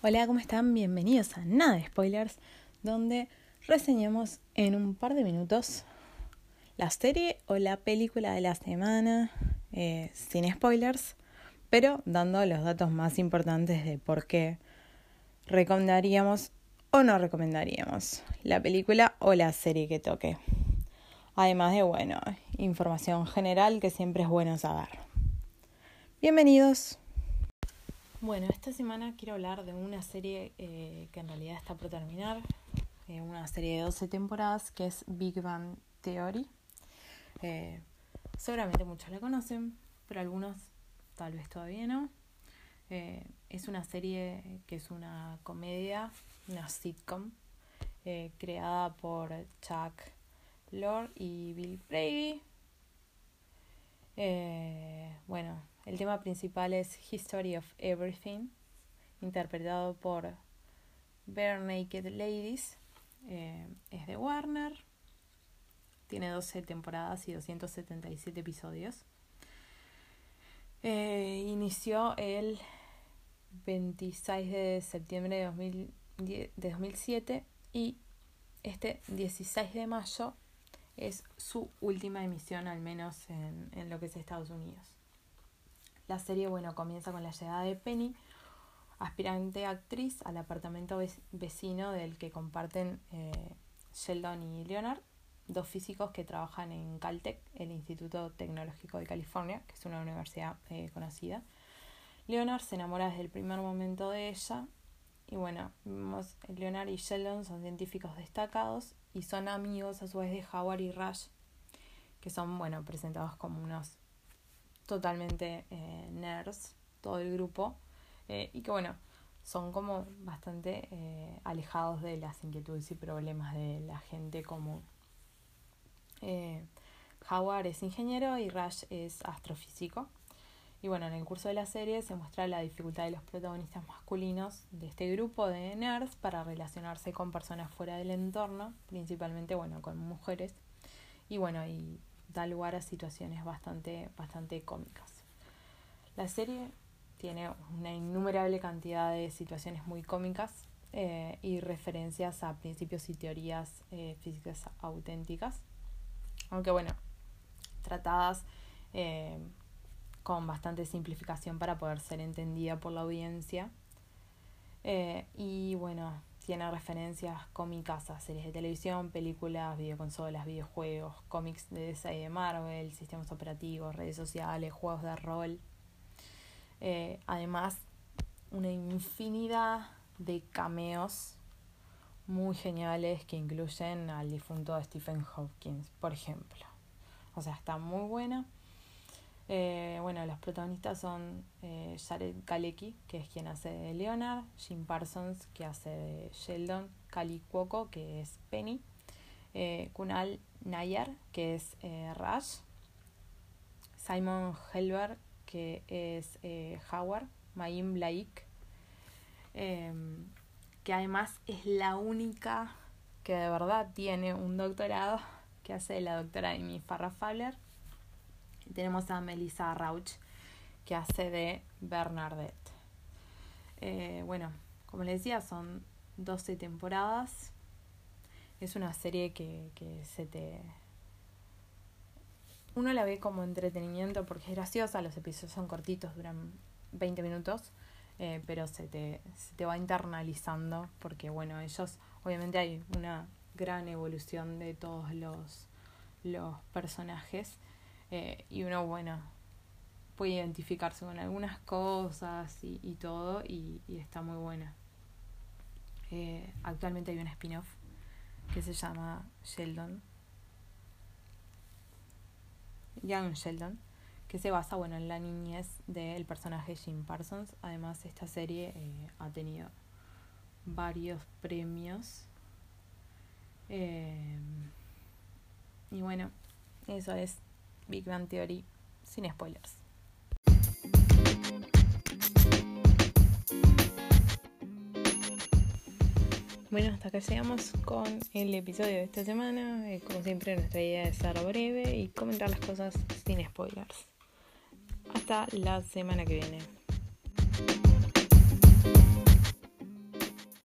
Hola, ¿cómo están? Bienvenidos a Nada Spoilers, donde reseñamos en un par de minutos la serie o la película de la semana, eh, sin spoilers, pero dando los datos más importantes de por qué recomendaríamos o no recomendaríamos la película o la serie que toque. Además de, bueno, información general que siempre es bueno saber. Bienvenidos. Bueno, esta semana quiero hablar de una serie eh, que en realidad está por terminar, eh, una serie de 12 temporadas que es Big Bang Theory. Eh, seguramente muchos la conocen, pero algunos tal vez todavía no. es una serie que es una comedia, una sitcom, creada por Chuck Lord y Bill Brady. bueno, el tema principal es History of Everything, interpretado por Bare Naked Ladies. Eh, es de Warner. Tiene 12 temporadas y 277 episodios. Eh, inició el 26 de septiembre de, de 2007 y este 16 de mayo es su última emisión, al menos en, en lo que es Estados Unidos. La serie, bueno, comienza con la llegada de Penny, aspirante actriz al apartamento vecino del que comparten eh, Sheldon y Leonard, dos físicos que trabajan en Caltech, el Instituto Tecnológico de California, que es una universidad eh, conocida. Leonard se enamora desde el primer momento de ella y bueno, Leonard y Sheldon son científicos destacados y son amigos a su vez de Howard y Rush, que son, bueno, presentados como unos totalmente eh, nerds, todo el grupo, eh, y que bueno, son como bastante eh, alejados de las inquietudes y problemas de la gente común. Howard es ingeniero y Rush es astrofísico. Y bueno, en el curso de la serie se muestra la dificultad de los protagonistas masculinos de este grupo de nerds para relacionarse con personas fuera del entorno, principalmente bueno, con mujeres. Y bueno, y da lugar a situaciones bastante, bastante cómicas. La serie tiene una innumerable cantidad de situaciones muy cómicas eh, y referencias a principios y teorías eh, físicas auténticas, aunque bueno, tratadas eh, con bastante simplificación para poder ser entendida por la audiencia. y bueno, tiene referencias cómicas a series de televisión, películas, videoconsolas, videojuegos, cómics de DC y de Marvel, sistemas operativos, redes sociales, juegos de rol. Eh, además, una infinidad de cameos muy geniales que incluyen al difunto Stephen Hawking, por ejemplo. O sea, está muy buena. Eh, bueno, los protagonistas son eh, Jared Galecki, que es quien hace de Leonard, Jim Parsons, que hace de Sheldon, Kali Cuoco, que es Penny, eh, Kunal Nayar, que es eh, Rush, Simon Helberg, que es Howard, Mayim Blaik, em, que además es la única que de verdad tiene un doctorado, que hace la doctora Amy Farrah Fowler tenemos a Melissa Rauch, que hace de Bernadette. Eh, bueno, como les decía, son 12 temporadas. Es una serie que, que se te... Uno la ve como entretenimiento porque es graciosa, los episodios son cortitos, duran 20 minutos, eh, pero se te, se te va internalizando porque, bueno, ellos, obviamente hay una gran evolución de todos los, los personajes eh, y uno, bueno, puede identificarse con algunas cosas y, y todo y, está muy buena. Eh, actualmente hay un spin-off que se llama Sheldon, Young Sheldon, que se basa bueno, en la niñez del personaje Jim Parsons. Además, esta serie eh, ha tenido varios premios. Y bueno, eso es Big Bang Theory sin spoilers. Bueno, hasta acá llegamos con el episodio de esta semana. Eh, como siempre, nuestra idea es ser breve y comentar las cosas sin spoilers. Hasta la semana que viene.